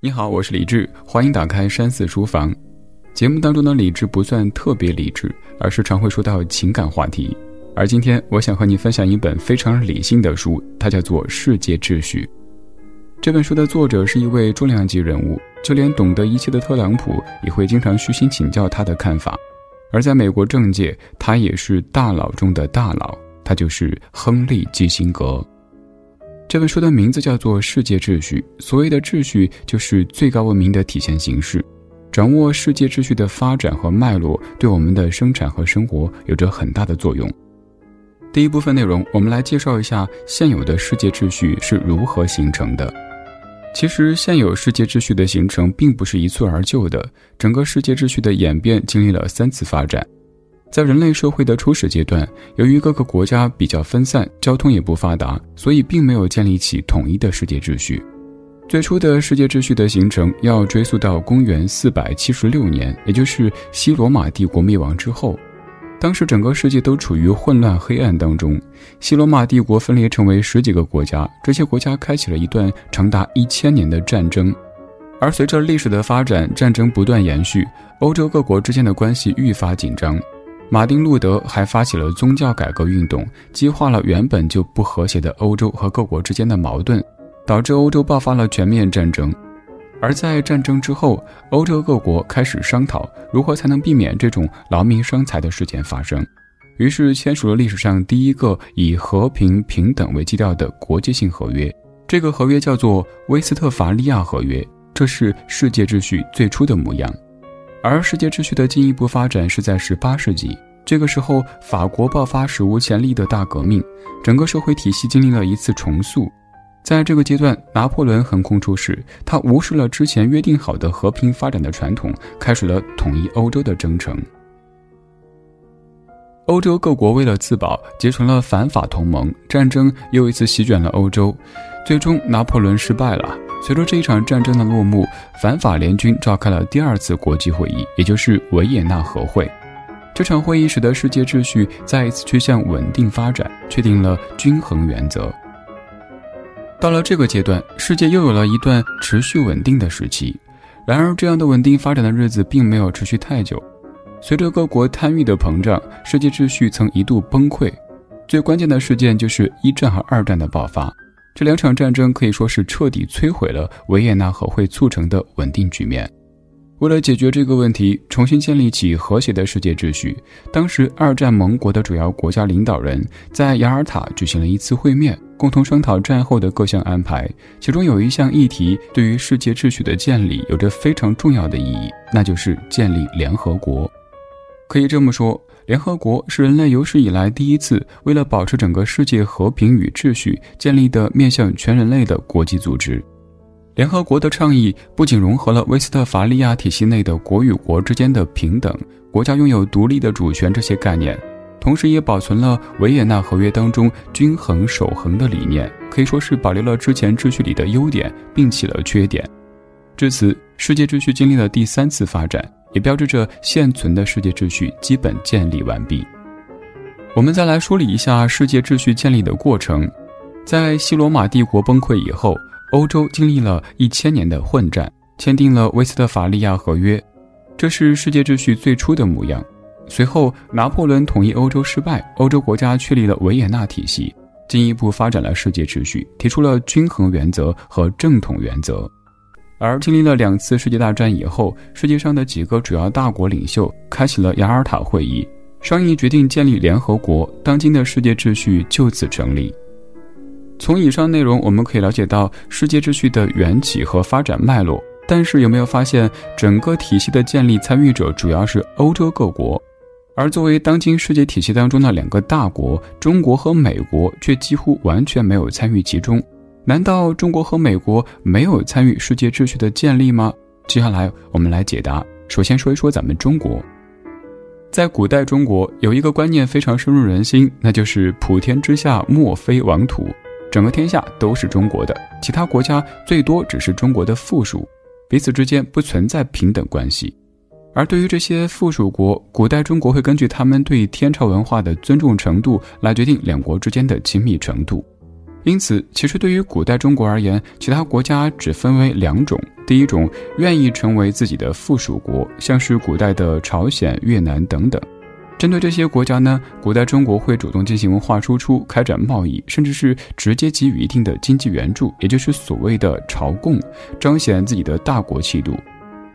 你好，我是李志，欢迎打开山寺书房。节目当中的李志不算特别理智，而是常会说到情感话题。而今天，我想和你分享一本非常理性的书，它叫做《世界秩序》。这本书的作者是一位重量级人物，就连懂得一切的特朗普也会经常虚心请教他的看法。而在美国政界，他也是大佬中的大佬，他就是亨利·基辛格。这本书的名字叫做《世界秩序》，所谓的秩序就是最高文明的体现形式。掌握世界秩序的发展和脉络，对我们的生产和生活有着很大的作用。第一部分内容，我们来介绍一下现有的世界秩序是如何形成的。其实，现有世界秩序的形成并不是一蹴而就的，整个世界秩序的演变经历了三次发展。在人类社会的初始阶段，由于各个国家比较分散，交通也不发达，所以并没有建立起统一的世界秩序。最初的世界秩序的形成要追溯到公元四百七十六年，也就是西罗马帝国灭亡之后。当时整个世界都处于混乱黑暗当中，西罗马帝国分裂成为十几个国家，这些国家开启了一段长达一千年的战争。而随着历史的发展，战争不断延续，欧洲各国之间的关系愈发紧张。马丁·路德还发起了宗教改革运动，激化了原本就不和谐的欧洲和各国之间的矛盾，导致欧洲爆发了全面战争。而在战争之后，欧洲各国开始商讨如何才能避免这种劳民伤财的事件发生，于是签署了历史上第一个以和平平等为基调的国际性合约。这个合约叫做《威斯特伐利亚合约》，这是世界秩序最初的模样。而世界秩序的进一步发展是在十八世纪，这个时候法国爆发史无前例的大革命，整个社会体系经历了一次重塑。在这个阶段，拿破仑横空出世，他无视了之前约定好的和平发展的传统，开始了统一欧洲的征程。欧洲各国为了自保，结成了反法同盟，战争又一次席卷了欧洲，最终拿破仑失败了。随着这一场战争的落幕，反法联军召开了第二次国际会议，也就是维也纳和会。这场会议使得世界秩序再一次趋向稳定发展，确定了均衡原则。到了这个阶段，世界又有了一段持续稳定的时期。然而，这样的稳定发展的日子并没有持续太久。随着各国贪欲的膨胀，世界秩序曾一度崩溃。最关键的事件就是一战和二战的爆发。这两场战争可以说是彻底摧毁了维也纳和会促成的稳定局面。为了解决这个问题，重新建立起和谐的世界秩序，当时二战盟国的主要国家领导人在雅尔塔举行了一次会面，共同商讨战后的各项安排。其中有一项议题对于世界秩序的建立有着非常重要的意义，那就是建立联合国。可以这么说。联合国是人类有史以来第一次为了保持整个世界和平与秩序建立的面向全人类的国际组织。联合国的倡议不仅融合了威斯特伐利亚体系内的国与国之间的平等、国家拥有独立的主权这些概念，同时也保存了维也纳合约当中均衡守恒的理念，可以说是保留了之前秩序里的优点，并起了缺点。至此，世界秩序经历了第三次发展。也标志着现存的世界秩序基本建立完毕。我们再来梳理一下世界秩序建立的过程。在西罗马帝国崩溃以后，欧洲经历了一千年的混战，签订了威斯特伐利亚合约，这是世界秩序最初的模样。随后，拿破仑统一欧洲失败，欧洲国家确立了维也纳体系，进一步发展了世界秩序，提出了均衡原则和正统原则。而经历了两次世界大战以后，世界上的几个主要大国领袖开启了雅尔塔会议，商议决定建立联合国。当今的世界秩序就此成立。从以上内容，我们可以了解到世界秩序的缘起和发展脉络。但是有没有发现，整个体系的建立参与者主要是欧洲各国，而作为当今世界体系当中的两个大国，中国和美国却几乎完全没有参与其中。难道中国和美国没有参与世界秩序的建立吗？接下来我们来解答。首先说一说咱们中国，在古代中国有一个观念非常深入人心，那就是普天之下莫非王土，整个天下都是中国的，其他国家最多只是中国的附属，彼此之间不存在平等关系。而对于这些附属国，古代中国会根据他们对天朝文化的尊重程度来决定两国之间的亲密程度。因此，其实对于古代中国而言，其他国家只分为两种：第一种愿意成为自己的附属国，像是古代的朝鲜、越南等等；针对这些国家呢，古代中国会主动进行文化输出、开展贸易，甚至是直接给予一定的经济援助，也就是所谓的朝贡，彰显自己的大国气度。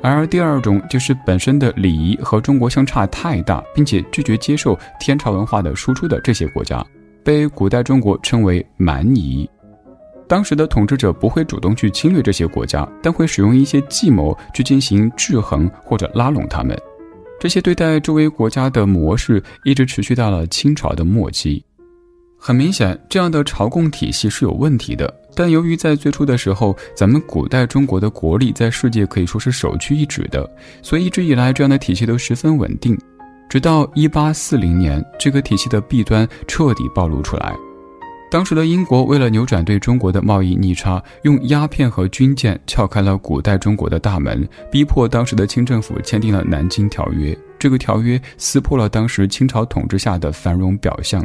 而第二种就是本身的礼仪和中国相差太大，并且拒绝接受天朝文化的输出的这些国家。被古代中国称为蛮夷，当时的统治者不会主动去侵略这些国家，但会使用一些计谋去进行制衡或者拉拢他们。这些对待周围国家的模式一直持续到了清朝的末期。很明显，这样的朝贡体系是有问题的。但由于在最初的时候，咱们古代中国的国力在世界可以说是首屈一指的，所以一直以来这样的体系都十分稳定。直到一八四零年，这个体系的弊端彻底暴露出来。当时的英国为了扭转对中国的贸易逆差，用鸦片和军舰撬开了古代中国的大门，逼迫当时的清政府签订了《南京条约》。这个条约撕破了当时清朝统治下的繁荣表象，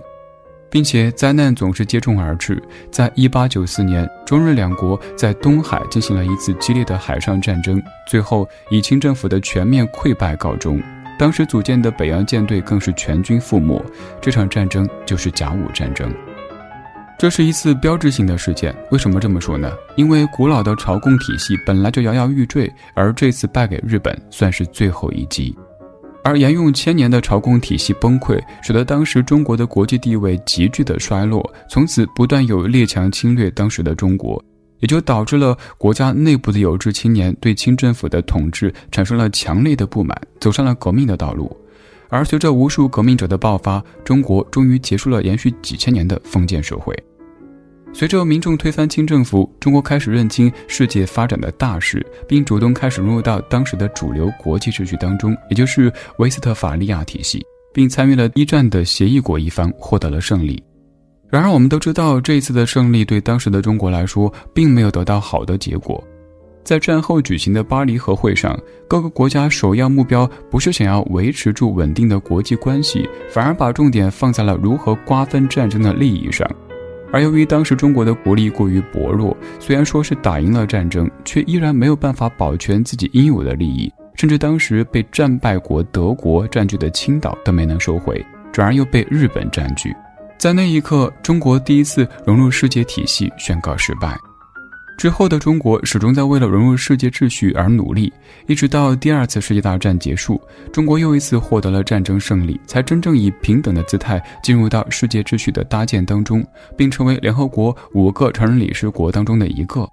并且灾难总是接踵而至。在一八九四年，中日两国在东海进行了一次激烈的海上战争，最后以清政府的全面溃败告终。当时组建的北洋舰队更是全军覆没，这场战争就是甲午战争。这是一次标志性的事件。为什么这么说呢？因为古老的朝贡体系本来就摇摇欲坠，而这次败给日本算是最后一击。而沿用千年的朝贡体系崩溃，使得当时中国的国际地位急剧的衰落，从此不断有列强侵略当时的中国。也就导致了国家内部的有志青年对清政府的统治产生了强烈的不满，走上了革命的道路。而随着无数革命者的爆发，中国终于结束了延续几千年的封建社会。随着民众推翻清政府，中国开始认清世界发展的大势，并主动开始融入到当时的主流国际秩序当中，也就是威斯特法利亚体系，并参与了一战的协议国一方，获得了胜利。然而，我们都知道，这一次的胜利对当时的中国来说，并没有得到好的结果。在战后举行的巴黎和会上，各个国家首要目标不是想要维持住稳定的国际关系，反而把重点放在了如何瓜分战争的利益上。而由于当时中国的国力过于薄弱，虽然说是打赢了战争，却依然没有办法保全自己应有的利益，甚至当时被战败国德国占据的青岛都没能收回，转而又被日本占据。在那一刻，中国第一次融入世界体系宣告失败。之后的中国始终在为了融入世界秩序而努力，一直到第二次世界大战结束，中国又一次获得了战争胜利，才真正以平等的姿态进入到世界秩序的搭建当中，并成为联合国五个常任理事国当中的一个。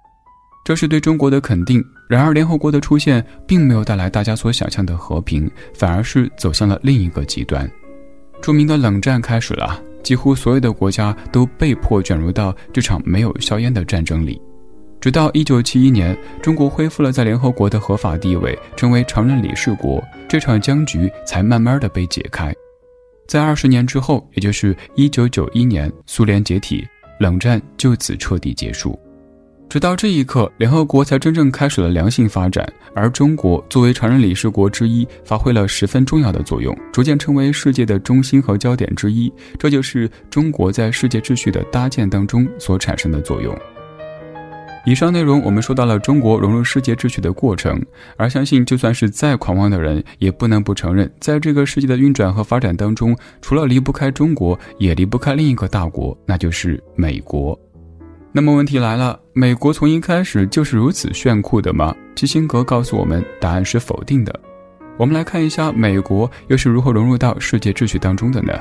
这是对中国的肯定。然而，联合国的出现并没有带来大家所想象的和平，反而是走向了另一个极端。著名的冷战开始了。几乎所有的国家都被迫卷入到这场没有硝烟的战争里，直到一九七一年，中国恢复了在联合国的合法地位，成为常任理事国，这场僵局才慢慢的被解开。在二十年之后，也就是一九九一年，苏联解体，冷战就此彻底结束。直到这一刻，联合国才真正开始了良性发展，而中国作为常任理事国之一，发挥了十分重要的作用，逐渐成为世界的中心和焦点之一。这就是中国在世界秩序的搭建当中所产生的作用。以上内容我们说到了中国融入世界秩序的过程，而相信就算是再狂妄的人，也不能不承认，在这个世界的运转和发展当中，除了离不开中国，也离不开另一个大国，那就是美国。那么问题来了，美国从一开始就是如此炫酷的吗？基辛格告诉我们，答案是否定的。我们来看一下美国又是如何融入到世界秩序当中的呢？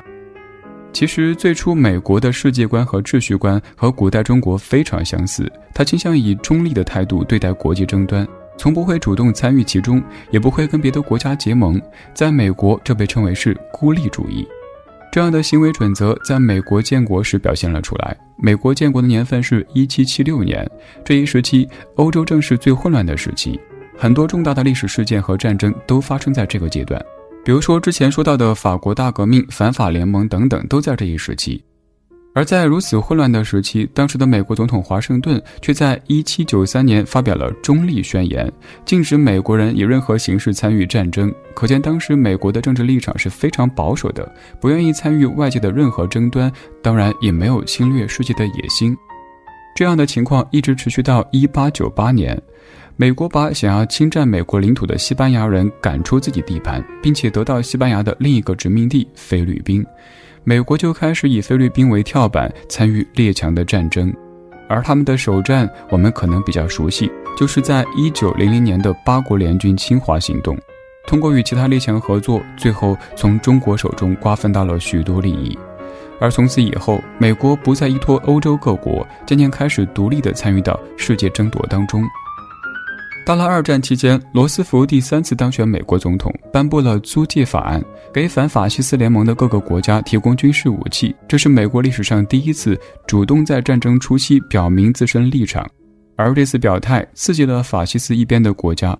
其实最初美国的世界观和秩序观和古代中国非常相似，他倾向以中立的态度对待国际争端，从不会主动参与其中，也不会跟别的国家结盟。在美国，这被称为是孤立主义。这样的行为准则在美国建国时表现了出来。美国建国的年份是一七七六年，这一时期欧洲正是最混乱的时期，很多重大的历史事件和战争都发生在这个阶段。比如说之前说到的法国大革命、反法联盟等等，都在这一时期。而在如此混乱的时期，当时的美国总统华盛顿却在1793年发表了中立宣言，禁止美国人以任何形式参与战争。可见当时美国的政治立场是非常保守的，不愿意参与外界的任何争端，当然也没有侵略世界的野心。这样的情况一直持续到一八九八年，美国把想要侵占美国领土的西班牙人赶出自己地盘，并且得到西班牙的另一个殖民地菲律宾，美国就开始以菲律宾为跳板参与列强的战争，而他们的首战我们可能比较熟悉，就是在一九零零年的八国联军侵华行动，通过与其他列强合作，最后从中国手中瓜分到了许多利益。而从此以后，美国不再依托欧洲各国，渐渐开始独立地参与到世界争夺当中。到了二战期间，罗斯福第三次当选美国总统，颁布了租借法案，给反法西斯联盟的各个国家提供军事武器。这是美国历史上第一次主动在战争初期表明自身立场，而这次表态刺激了法西斯一边的国家。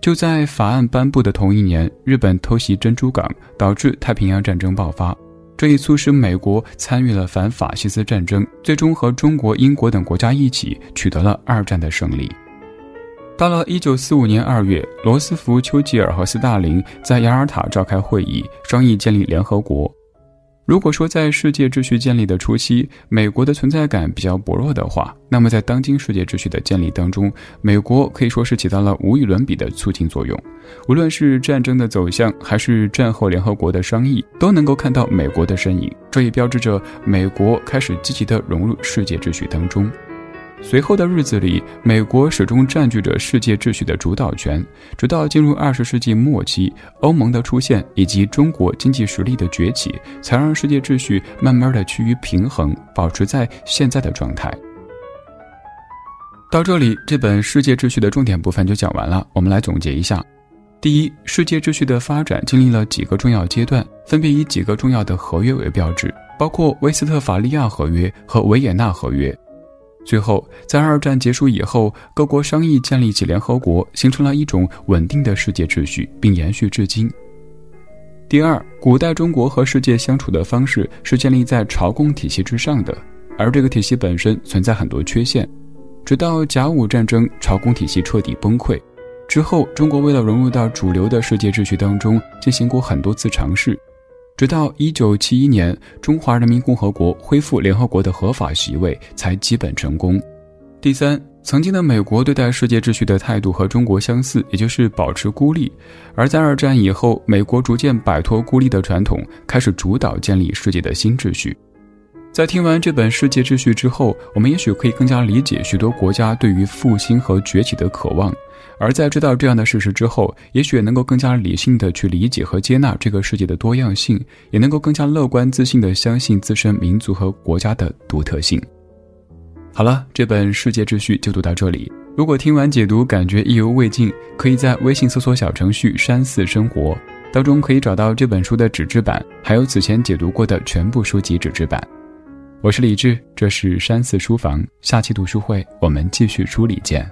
就在法案颁布的同一年，日本偷袭珍珠港，导致太平洋战争爆发。这一促使美国参与了反法西斯战争，最终和中国、英国等国家一起取得了二战的胜利。到了一九四五年二月，罗斯福、丘吉尔和斯大林在雅尔塔召开会议，商议建立联合国。如果说在世界秩序建立的初期，美国的存在感比较薄弱的话，那么在当今世界秩序的建立当中，美国可以说是起到了无与伦比的促进作用。无论是战争的走向，还是战后联合国的商议，都能够看到美国的身影。这也标志着美国开始积极地融入世界秩序当中。随后的日子里，美国始终占据着世界秩序的主导权，直到进入二十世纪末期，欧盟的出现以及中国经济实力的崛起，才让世界秩序慢慢的趋于平衡，保持在现在的状态。到这里，这本世界秩序的重点部分就讲完了。我们来总结一下：第一，世界秩序的发展经历了几个重要阶段，分别以几个重要的合约为标志，包括威斯特伐利亚合约和维也纳合约。最后，在二战结束以后，各国商议建立起联合国，形成了一种稳定的世界秩序，并延续至今。第二，古代中国和世界相处的方式是建立在朝贡体系之上的，而这个体系本身存在很多缺陷。直到甲午战争，朝贡体系彻底崩溃之后，中国为了融入到主流的世界秩序当中，进行过很多次尝试。直到一九七一年，中华人民共和国恢复联合国的合法席位，才基本成功。第三，曾经的美国对待世界秩序的态度和中国相似，也就是保持孤立；而在二战以后，美国逐渐摆脱孤立的传统，开始主导建立世界的新秩序。在听完这本世界秩序之后，我们也许可以更加理解许多国家对于复兴和崛起的渴望。而在知道这样的事实之后，也许能够更加理性的去理解和接纳这个世界的多样性，也能够更加乐观自信的相信自身民族和国家的独特性。好了，这本世界秩序就读到这里。如果听完解读感觉意犹未尽，可以在微信搜索小程序“山寺生活”当中可以找到这本书的纸质版，还有此前解读过的全部书籍纸质版。我是李志，这是山寺书房，下期读书会我们继续梳理见。